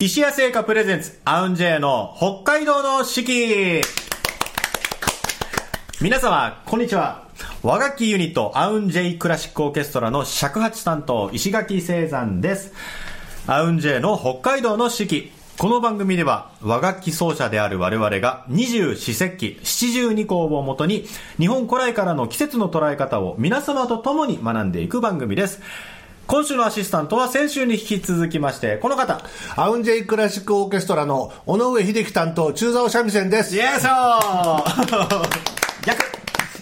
石屋製菓プレゼンツ、アウンジェイの北海道の四季皆様、こんにちは。和楽器ユニット、アウンジェイクラシックオーケストラの尺八担当、石垣聖山です。アウンジェイの北海道の四季。この番組では和楽器奏者である我々が二十四節気七十二項をもとに日本古来からの季節の捉え方を皆様と共に学んでいく番組です。今週のアシスタントは先週に引き続きまして、この方。アウンジェイクラシックオーケストラの尾上秀樹担当、中沢三味線です。イエーソー 逆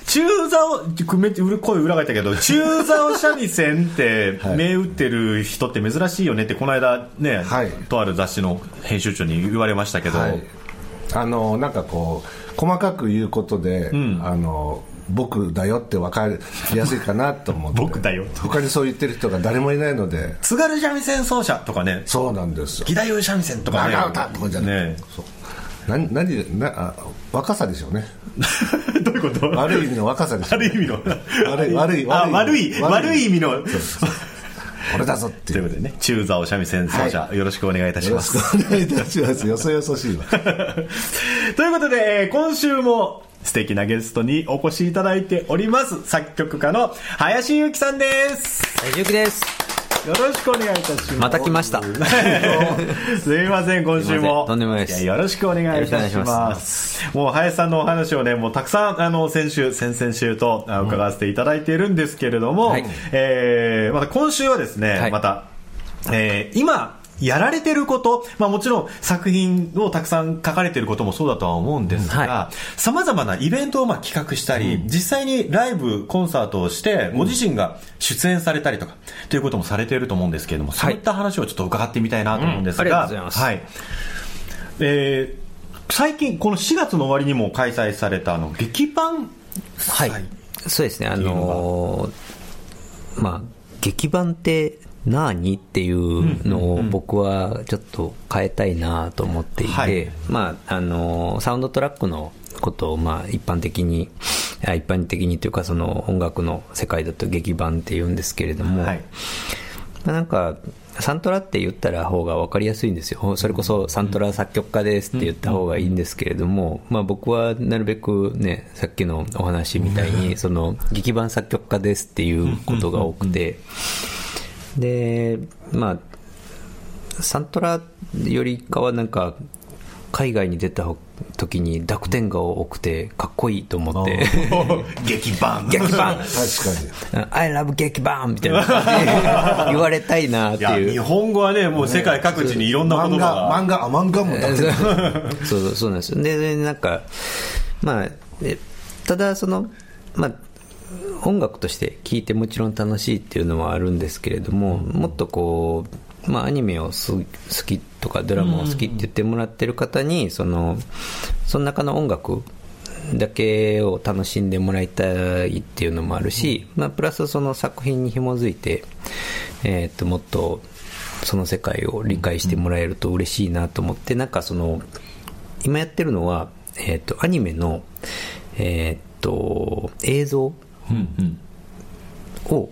中座を、めっちゃ声裏返ったけど、中座を三味線って、はい銘打ってる人って珍しいよねって、この間ね、はいとある雑誌の編集長に言われましたけど、はい。あの、なんかこう、細かく言うことで、あの、僕だよって分かりやすいかなと思って。僕だよ他にそう言ってる人が誰もいないので、津軽三味線奏者とかね、そうなんですよ。義太夫三味線とかね、長唄とかじゃなくてねそう。何、何、な、あ若さでしょうね。どういうこと？悪い意味の若さでしょうね。悪い意味の。悪い悪いあ、悪悪い、い悪い意味の。俺だぞっていうことでね、中座を三味線奏者、よろしくお願いいたしよろします。くお願いいたします。よそよそしいわ。ということで、えー今週も素敵なゲストにお越しいただいております。作曲家の林由紀さんです。大丈夫です。よろしくお願いいたします。また来ました。すいません、今週も。んとんでもないですやよろしくお願いいたしま。ますもう、林さんのお話をね、もうたくさん、あの、先週、先々週とあ伺わせていただいているんですけれども、はいえーまた今週はですね、はいまた、えー今、やられてること、まあもちろん作品をたくさん書かれてることもそうだとは思うんですがは、様々なイベントをまあ企画したり、実際にライブ、コンサートをして、ご自身が出演されたりとか、ということもされていると思うんですけれども、そういった話をちょっと伺ってみたいなと思うんですが、うん。います。はい。えー最近、この4月の終わりにも開催された、あの、劇版はい。そうですね、あのーまあ、劇版って何っていうのを僕はちょっと変えたいなと思っていて、はい。まあ、あのーサウンドトラックのことを、まあ、一般的に、あ一般的にというか、その音楽の世界だと劇版って言うんですけれども、はい。まあなんか、サントラって言ったら方が分かりやすいんですよ。それこそサントラ作曲家ですって言った方がいいんですけれども、まあ僕はなるべくね、さっきのお話みたいに、その劇版作曲家ですっていうことが多くて、で、まあ、サントラよりかはなんか、海外に出た時に濁点が多くてかっこいいと思って、劇版劇版確かに。I love 劇版みたいな 言われたいなっていう日。本語はね、もう世界各地にいろんな言葉漫画、が。漫画、あ、漫画もだって。そうそうなんですよ。で、でなんか、まあ、えただ、その、まあ、音楽として聴いてもちろん楽しいっていうのはあるんですけれども、もっとこう、まあ、アニメを好きとかドラマを好きって言ってもらってる方に、その、その中の音楽だけを楽しんでもらいたいっていうのもあるし、まあ、プラスその作品に紐づいて、えーっと、もっと、その世界を理解してもらえると嬉しいなと思って、なんかその、今やってるのは、えーっと、アニメの、えーっと、映像を、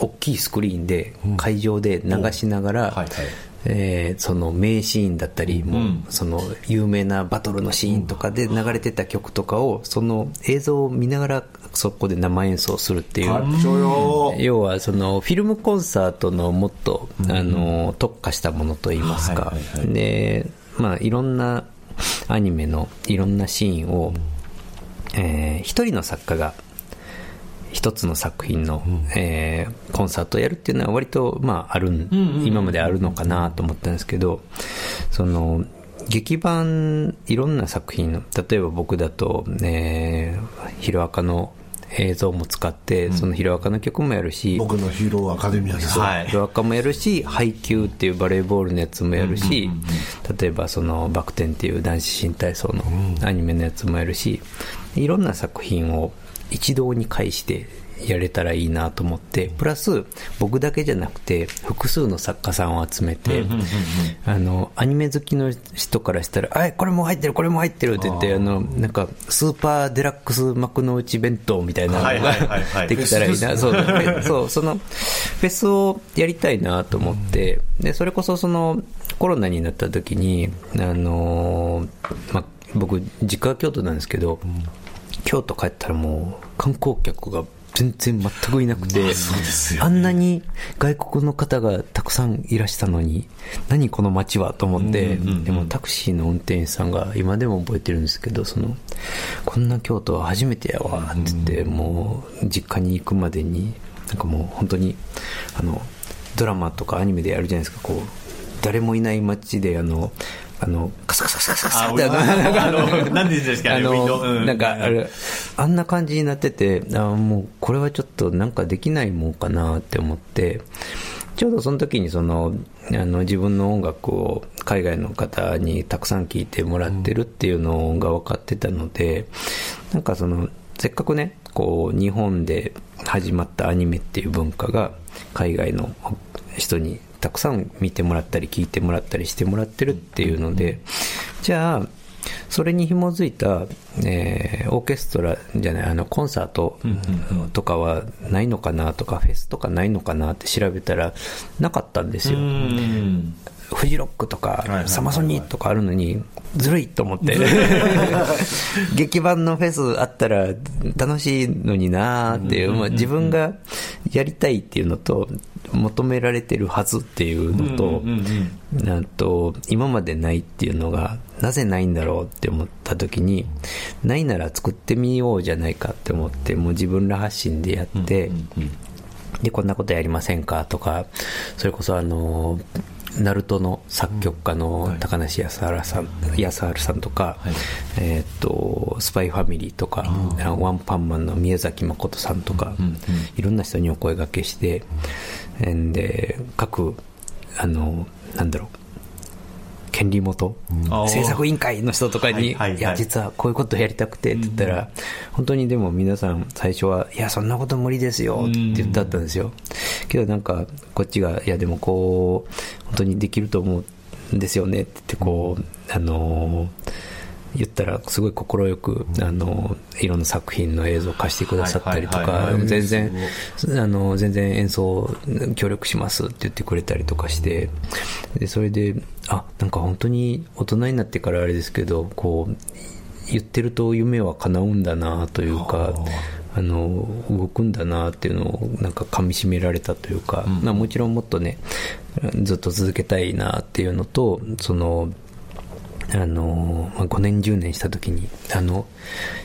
大きいスクリーンで、会場で流しながら、えーその名シーンだったり、もうその有名なバトルのシーンとかで流れてた曲とかを、その映像を見ながらそこで生演奏するっていう。要はそのフィルムコンサートのもっと、あの特化したものといいますか、でまあいろんなアニメのいろんなシーンを、えー一人の作家が一つの作品の、えーコンサートをやるっていうのは割と、まあ、ある、今まであるのかなと思ったんですけど、その、劇版、いろんな作品の、例えば僕だと、えーヒロアカの映像も使って、そのヒロアカの曲もやるし、僕のヒーローアカデミアです。はい。ヒロアカもやるし、配球っていうバレーボールのやつもやるし、例えばそのバク転っていう男子新体操のアニメのやつもやるし、いろんな作品を一堂に会してやれたらいいなと思って、プラス僕だけじゃなくて複数の作家さんを集めて、あの、アニメ好きの人からしたら、あ、これも入ってる、これも入ってるって言って、あの、なんか、スーパーデラックス幕の内弁当みたいなのが できたらいいな、そう、でそう、その、フェスをやりたいなと思って、で、それこそその、コロナになった時に、あのーまあ、僕、実家は京都なんですけど、京都帰ったらもう、観光客が全然全くいなくて、あんなに外国の方がたくさんいらしたのに、何この街はと思って、でもタクシーの運転手さんが今でも覚えてるんですけど、その、こんな京都は初めてやわって言って、もう実家に行くまでに、なんかもう本当に、あの、ドラマとかアニメでやるじゃないですか、こう、誰もいない街で、あの、あの、カサカサカサカサカサあ、ってあの、なんかあの、なんでですかね、あの、うなんか、あれ、あんな感じになってて、あもう、これはちょっとなんかできないもんかなって思って、ちょうどその時にその、あの、自分の音楽を海外の方にたくさん聴いてもらってるっていうのが分かってたので、なんかその、せっかくね、こう、日本で始まったアニメっていう文化が、海外の人にたくさん見てもらったり聞いてもらったりしてもらってるっていうので、じゃあ、それに紐づいた、えーオーケストラじゃない、あの、コンサートとかはないのかなとか、フェスとかないのかなって調べたら、なかったんですよ。ん。フジロックとかサマソニとかあるのに、ずるいと思って。劇版のフェスあったら楽しいのになーっていう、まあ自分がやりたいっていうのと、求められてるはずっていうのと、なんと、今までないっていうのが、なぜないんだろうって思った時に、ないなら作ってみようじゃないかって思って、もう自分ら発信でやって、で、こんなことやりませんかとか、それこそあの、ナルトの作曲家の高梨康原さん、康原さん。とか、えーっと、スパイファミリーとか、あワンパンマンの宮崎誠さんとか、いろんな人にお声掛けして、で、各、あの、なんだろう、権利元、制作委員会の人とかに、はいはいはい。いや、実はこういうことやりたくてって言ったら、本当にでも皆さん最初は、いや、そんなこと無理ですよって言ってあったんですよ。けどなんか、こっちが、いや、でもこう、本当にできると思うんですよねって言って、こう、あのー言ったらすごい快く、あのいろんな作品の映像を貸してくださったりとかはい全然あの全然演奏協力しますって言ってくれたりとかしてでそれであなんか本当に大人になってからあれですけどこう言ってると夢は叶うんだなというかあ。の動くんだなっていうのをなんか噛みしめられたというか、まあ、もちろんもっとねずっと続けたいなっていうのとそのあの、まあ、5年10年した時に、あの、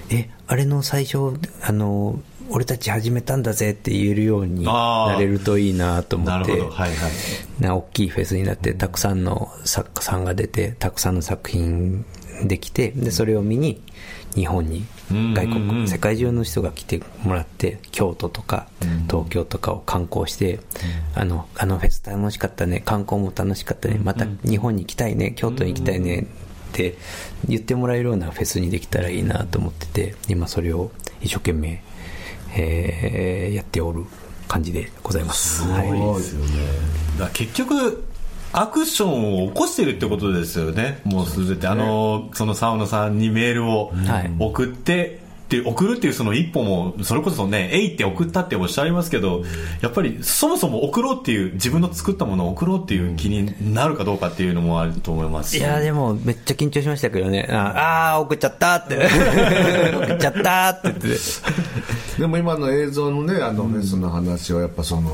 え、あれの最初、あの、俺たち始めたんだぜって言えるようになれるといいなと思って。はいはい。な大きいフェスになって、たくさんの作家さんが出て、たくさんの作品できて、で、それを見に、日本に、外国、世界中の人が来てもらって、京都とか、東京とかを観光して、あの、あのフェス楽しかったね、観光も楽しかったね、また日本に行きたいね、京都に行きたいね、って言ってもらえるようなフェスにできたらいいなと思ってて、今それを一生懸命、えーやっておる感じでございます。はいそうですよね。だから結局、アクションを起こしてるってことですよね。もうすべて、あの、その沢野さんにメールをはい送って、で送るっていうその一歩も、それこそね、えいって送ったっておっしゃいますけど、やっぱりそもそも送ろうっていう、自分の作ったものを送ろうっていう気になるかどうかっていうのもあると思います。しいやでもめっちゃ緊張しましたけどね、ああー、送っちゃったって、送っちゃったって。言って、でも今の映像のねあのフェスの話はやっぱその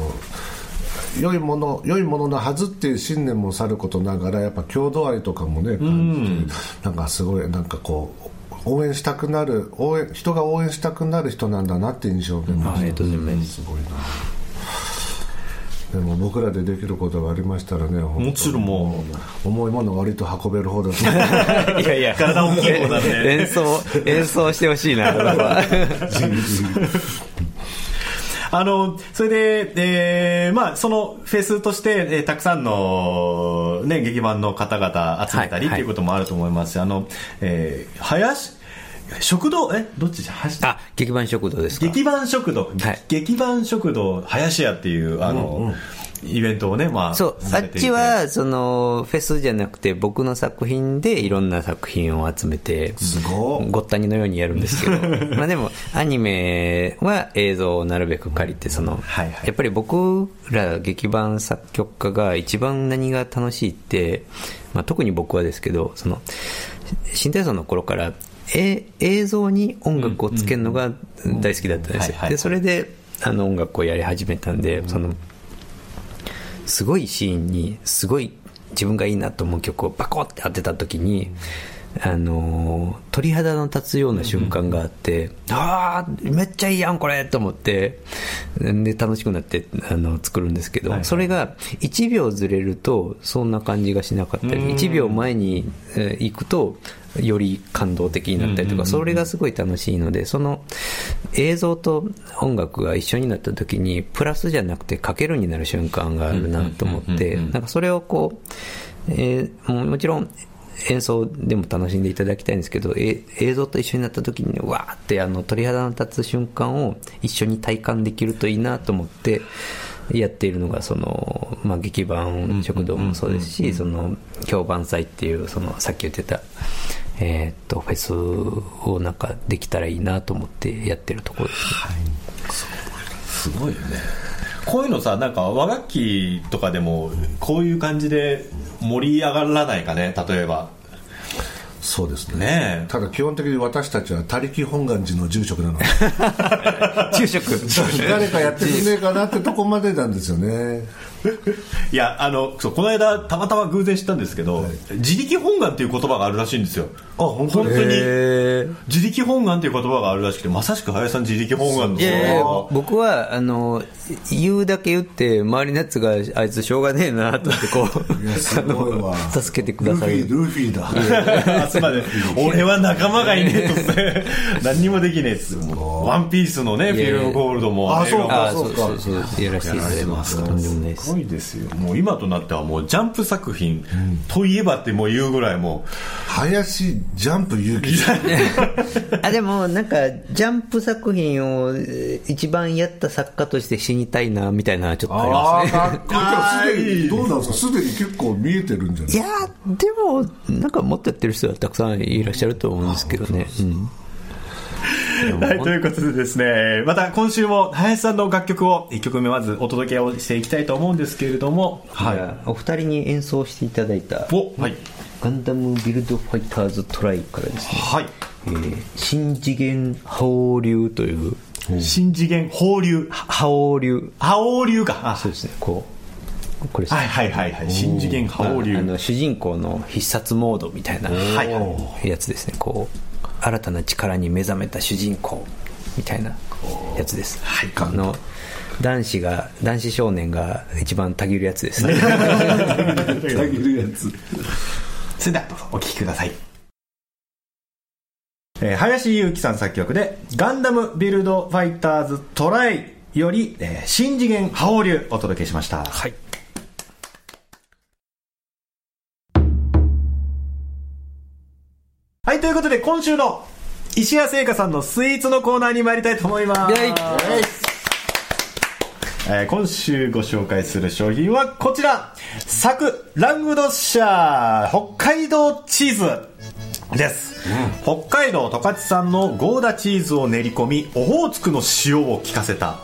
良いもの良いもののはずっていう信念もさることながらやっぱ郷土愛とかもね感じてなんかすごいなんかこう応援したくなる応援人が応援したくなる人なんだなって印象を受けましたありがとうございますすごいな。でも僕らでできることがありましたらねもちろんも重いもの割と運べる方だと。いやいや、体大きい方だね。演奏、演奏してほしいな、これは あの、それで、えーまあ、そのフェスとして、えーたくさんの、ね、劇版の方々集めたりはいっていうこともあると思いますし、あの、えー林、食堂？えどっちじゃあ劇版食堂ですか。劇版食堂、はい。劇版食堂林家っていうあの、イベントをねまあそう。あっちはそのフェスじゃなくて僕の作品でいろんな作品を集めてすごいごったにのようにやるんですけど。まあでもアニメは映像をなるべく借りてその、はいはい。やっぱり僕ら劇版作曲家が一番何が楽しいって、まあ、特に僕はですけどその新体操の頃からえ映像に音楽をつけるのが大好きだったんですよ。でそれであの音楽をやり始めたんで、そのすごいシーンにすごい自分がいいなと思う曲をバコって当てた時に、あのー鳥肌の立つような瞬間があって、ああめっちゃいいやんこれと思ってで楽しくなってあの作るんですけど、はいはい。それが1秒ずれるとそんな感じがしなかったり1秒前に、えー行くとより感動的になったりとか、それがすごい楽しいのでその映像と音楽が一緒になった時にプラスじゃなくてかけるになる瞬間があるなと思ってなんかそれをこう、えーももちろん演奏でも楽しんでいただきたいんですけどえ映像と一緒になった時にわーってあの鳥肌の立つ瞬間を一緒に体感できるといいなと思ってやっているのがその、まあ、劇版食堂もそうですしその京晩祭っていうそのさっき言ってた、えーっとフェスをなんかできたらいいなと思ってやってるところですね。すごいよねこういうのさなんか和楽器とかでもこういう感じで盛り上がらないかね例えば。そうですね。ねえ。ただ基本的に私たちは他力本願寺の住職なので。昼食誰かやってくんねえかなってとこまでなんですよねいやあのそうこの間たまたま偶然知ったんですけど、自力本願っていう言葉があるらしいんですよ。あ本当に？自力本願っていう言葉があるらしくてまさしく林さん自力本願のいやいや僕はあの言うだけ言って周りのやつがあいつしょうがねえなと思ってこう助けてください。ルフィルフィだ。あつ まで俺は仲間がいねえと 何にもできねえっつワンピースのねフィルムゴールドもあそうか。あそうそうそう。やらせていただいてます。とんでもないですすごいですよ。もう今となってはもうジャンプ作品といえばってもう言うぐらいも林ジャンプ勇気あでもなんかジャンプ作品をえー一番やった作家として死にたいなみたいなちょっとありあますね。あ かっこいい。あーすでにどうなんですか？すでに結構見えてるんじゃないいやーでもなんかもっとやってる人はたくさんいらっしゃると思うんですけどね、うんはい、ということでですね、また今週も林さんの楽曲を1曲目まずお届けをしていきたいと思うんですけれども、じゃあお二人に演奏していただいたお、はい、ガンダムビルドファイターズトライからですね、はい、えー新次元覇王流という新次元放流、覇王流。覇王流か、あ。そうですね。こうこれですね。はいはいはいはい、新次元覇王流まああ、の主人公の必殺モードみたいなはいはい。やつですね。こう新たな力に目覚めた主人公みたいなやつです、はい。あの男子が男子少年が一番たぎるやつです。ねたぎるやつ。それではどうぞお聴きください。えー林裕樹さん作曲で、ガンダムビルドファイターズトライより、えー新次元覇王流お届けしました。はいはい、ということで今週の石谷製菓さんのスイーツのコーナーに参りたいと思います。イェイ。えー今週ご紹介する商品はこちら。サクラングドシャー北海道チーズです、北海道十勝産のゴーダチーズを練り込みオホーツクの塩を効かせた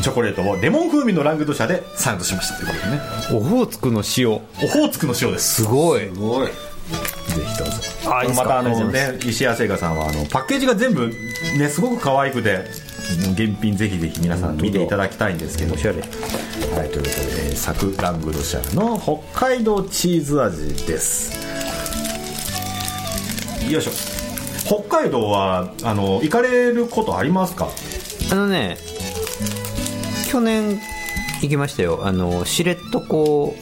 チョコレートをレモン風味のラングドシャでサンドしました。ということでね。オホーツクの塩。オホーツクの塩です。すごい。すごいぜひどうぞ。あまたあのね石谷製菓さんはあのパッケージが全部ねすごく可愛くて原品ぜひぜひ皆さん見ていただきたいんですけど。おしゃれはいということでえーサクラングドシャの北海道チーズ味です。よいしょ。北海道はあの行かれることありますか？あのね去年行きましたよ。あの知床を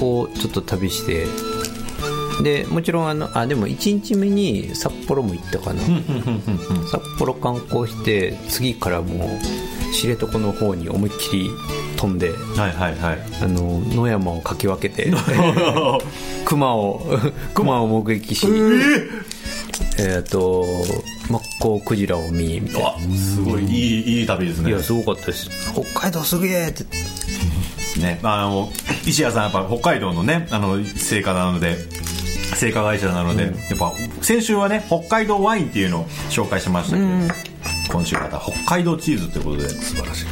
ちょっと旅してでもちろんあのあでも1日目に札幌も行ったかな。札幌観光して次からもう知床の方に思いっきり飛んではいはいはい。あの野山をかき分けて 熊を熊？を目撃しえっとマッコウクジラを見みたいなあすごい。いいいい旅ですね。いやすごかったです。北海道すげえって。ねあの石谷さんやっぱ北海道のねあの成果なので製菓会社なので、やっぱ先週はね北海道ワインっていうのを紹介しましたけど、今週また北海道チーズということで。素晴らしい。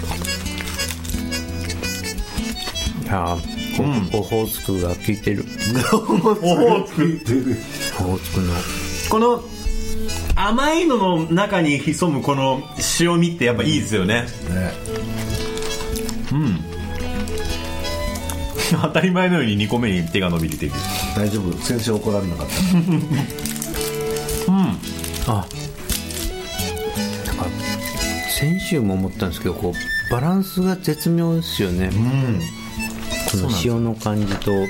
いやーオホーツクが効いてる。オホーツク。オホーツクの。この甘いのの中に潜むこの塩味ってやっぱいいですよね、ね 当たり前のように2個目に手が伸びてて大丈夫？先生怒られなかった？あ。なんか先週も思ったんですけどこうバランスが絶妙ですよね、この塩の感じとで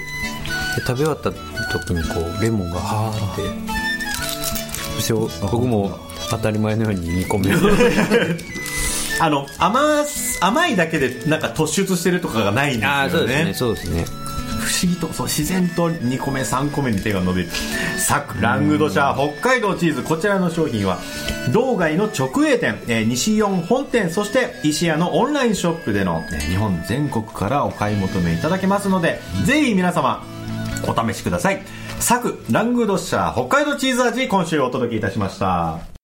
食べ終わった時にこうレモンがはーって。そして僕も当たり前のように2個目。あの甘す甘いだけでなんか突出してるとかがないんですよね。ああそうですね。そうですね。不思議とそう自然と2個目3個目に手が伸びる。サクラングドシャー北海道チーズ。こちらの商品は道外の直営店、えー西四本店そして石屋のオンラインショップでの、えー日本全国からお買い求めいただけますのでぜひ皆様お試しください。サクラングドシャー北海道チーズ味今週お届けいたしました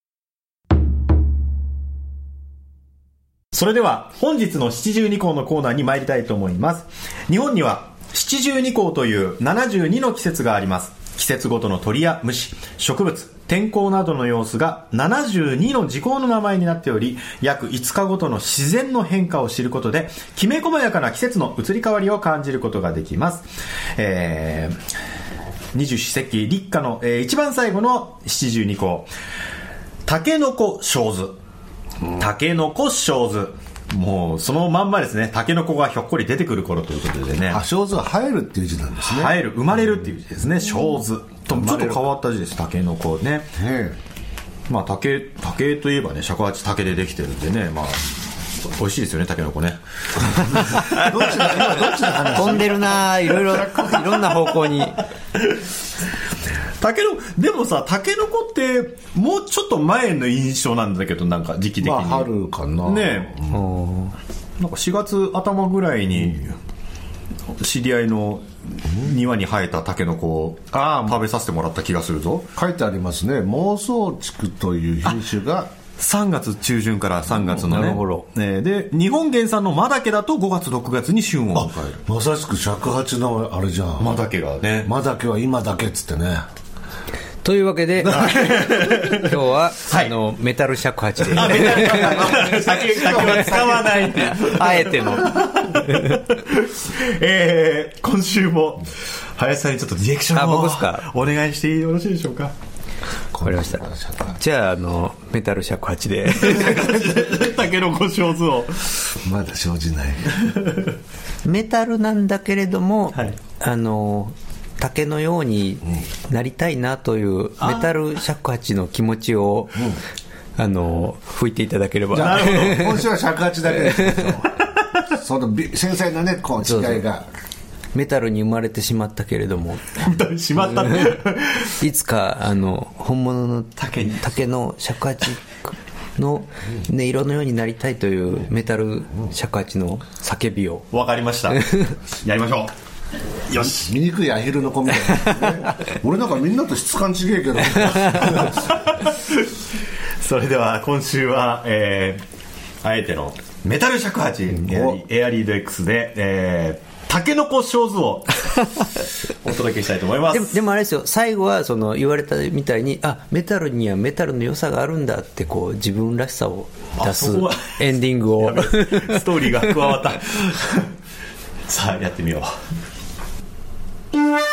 それでは本日の七十二項のコーナーに参りたいと思います。日本には七十二項という72の季節があります。季節ごとの鳥や虫植物天候などの様子が72の時効の名前になっており約5日ごとの自然の変化を知ることできめ細やかな季節の移り変わりを感じることができます、えー、二十四節気立夏の、えー一番最後の七十二項。タケノコ小図。タケノコ小図もうそのまんまですね。タケノコがひょっこり出てくる頃ということでね。あ小図は生えるっていう字なんですね。生える生まれるっていう字ですね小図とちょっと変わった字です。タケノコね。ねまあ竹竹といえばね尺八竹でできてるんでね。まあ美味しいですよねタケノコね。え どっちだ今どっちの話飛んでるなぁ。いろいろいろんな方向にタケノでもさタケノコってもうちょっと前の印象なんだけどなんか時期的に、まあ春かな。ねえ。なんか4月頭ぐらいに知り合いの庭に生えたタケノコを食べさせてもらった気がするぞ。書いてありますね。妄想竹という品種が。3月中旬から3月のね。なるほど。ねで日本原産のマダケだと5月6月に旬を迎える。まさしく尺八のあれじゃん。マダケがね。まだけは今だけっつってねというわけで今日は、はい。あのメタル尺八で。竹竹は使わないあえての。えー、今週も林さんにちょっとディレクションあをお願いしてよろしいでしょうか？わかりました。じゃああのメタル尺八で。タケノコ小図をまだ生じない。メタルなんだけれども、はい。あの竹のようになりたいなというメタル尺八の気持ちを、あの吹いていただければ。なるほど。今週は尺八だけですよそのび繊細なねこう違いが。メタルに生まれてしまったけれども。しまったね。いつかあの本物の竹に。竹の尺八の音色のようになりたいというメタル尺八の叫びを。わかりました。やりましょうよし。醜いアヒルの子みたいな、ね、俺なんかみんなと質感違えけど。それでは今週は、えー、あえてのメタル尺八エアリード X で、えー、タケノコ小図を お届けしたいと思います。でもあれですよ。最後はその言われたみたいにあメタルにはメタルの良さがあるんだってこう自分らしさを出すエンディングを。ストーリーが加わった。さあやってみようあ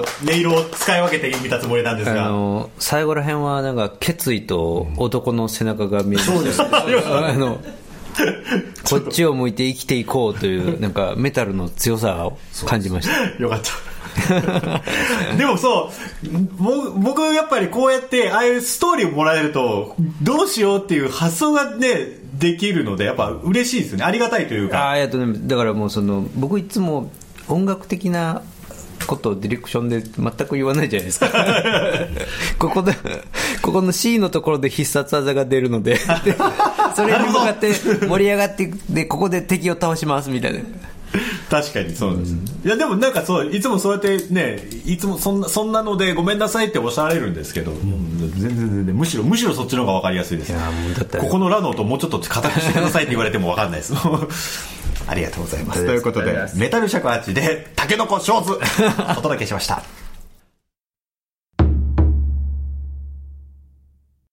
音色を使い分けてみたつもりなんですあがの最後ら辺はなんか決意と男の背中が見える。そうですあのこっちを向いて生きていこうというなんかメタルの強さを感じました。よかった。でもそうぼ僕やっぱりこうやってああいうストーリーをもらえるとどうしようっていう発想がねできるのでやっぱ嬉しいですね。ありがたいというあか。ありがとうございますだからもうその僕いつも音楽的なことをディレクションで全く言わないじゃないですか。ここでここの C のところで必殺技が出るので。で それに向かって盛り上がっていくでここで敵を倒しますみたいな。確かにそうです、いやでもなんかそういつもそうやってねいつもそんなそんなのでごめんなさいっておっしゃられるんですけど、全然全然。むしろむしろそっちの方が分かりやすいです。いやもうだって。ここのラの音もうちょっと硬くしてくださいって言われても分かんないですありがとうございます。ということでメタル尺八でタケノコショーズ お届けしました。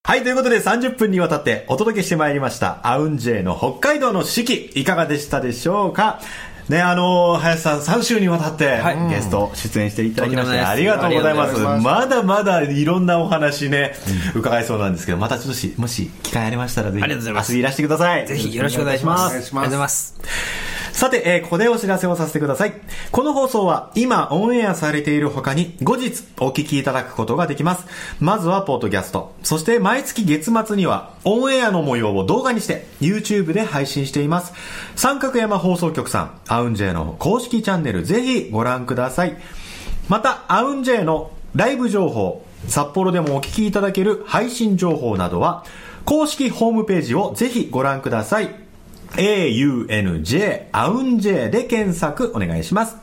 はい、ということで30分にわたってお届けしてまいりました、アウンジェイの北海道の四季、いかがでしたでしょうか？ね、あのー林さん3週にわたってはいゲスト出演していただきまして、ありがとうございます。まだまだいろんなお話ね、伺えそうなんですけど、またちょっとし、もし機会ありましたらぜひ、ありがとうございます遊びいらしてください。ぜひよろしくお願いしますお願いしますありがとうございますさて、えーここでお知らせをさせてください。この放送は今オンエアされている他に後日お聞きいただくことができます。まずはポッドキャスト。そして毎月月末にはオンエアの模様を動画にして YouTube で配信しています。三角山放送局さん、アウンジェイの公式チャンネルぜひご覧ください。また、アウンジェイのライブ情報、札幌でもお聞きいただける配信情報などは、公式ホームページをぜひご覧ください。AUNJ、アウンジェイで検索お願いします。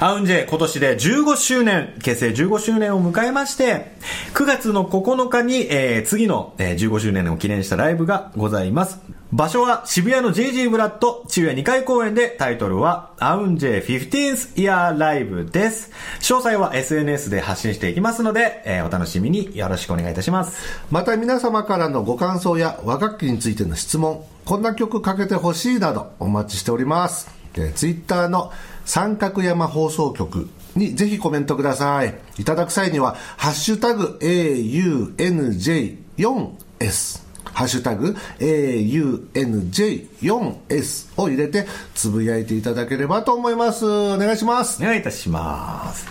アウンジェイ今年で15周年、結成15周年を迎えまして、9月の9日に、えー次の、えー15周年を記念したライブがございます。場所は渋谷の JG ブラッド渋谷2回公演でタイトルはアウンジェ 15th Year Live です。詳細は SNS で発信していきますので、えーお楽しみによろしくお願いいたします。また皆様からのご感想や和楽器についての質問、こんな曲かけてほしいなどお待ちしております。えー Twitter の三角山放送局にぜひコメントください。いただく際には、ハッシュタグ AUNJ4S。ハッシュタグ AUNJ4S を入れてつぶやいていただければと思います。お願いします。お願いいたします。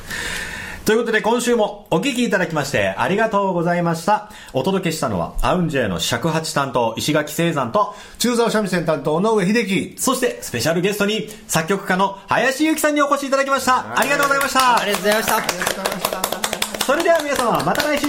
ということで今週もお聞きいただきましてありがとうございました。お届けしたのはアウンジェイの尺八担当石垣聖山と中澤三味線担当の上秀樹。そしてスペシャルゲストに作曲家の林由紀さんにお越しいただきました。ありがとうございましたあ。りがとうございましたそれでは皆様また来週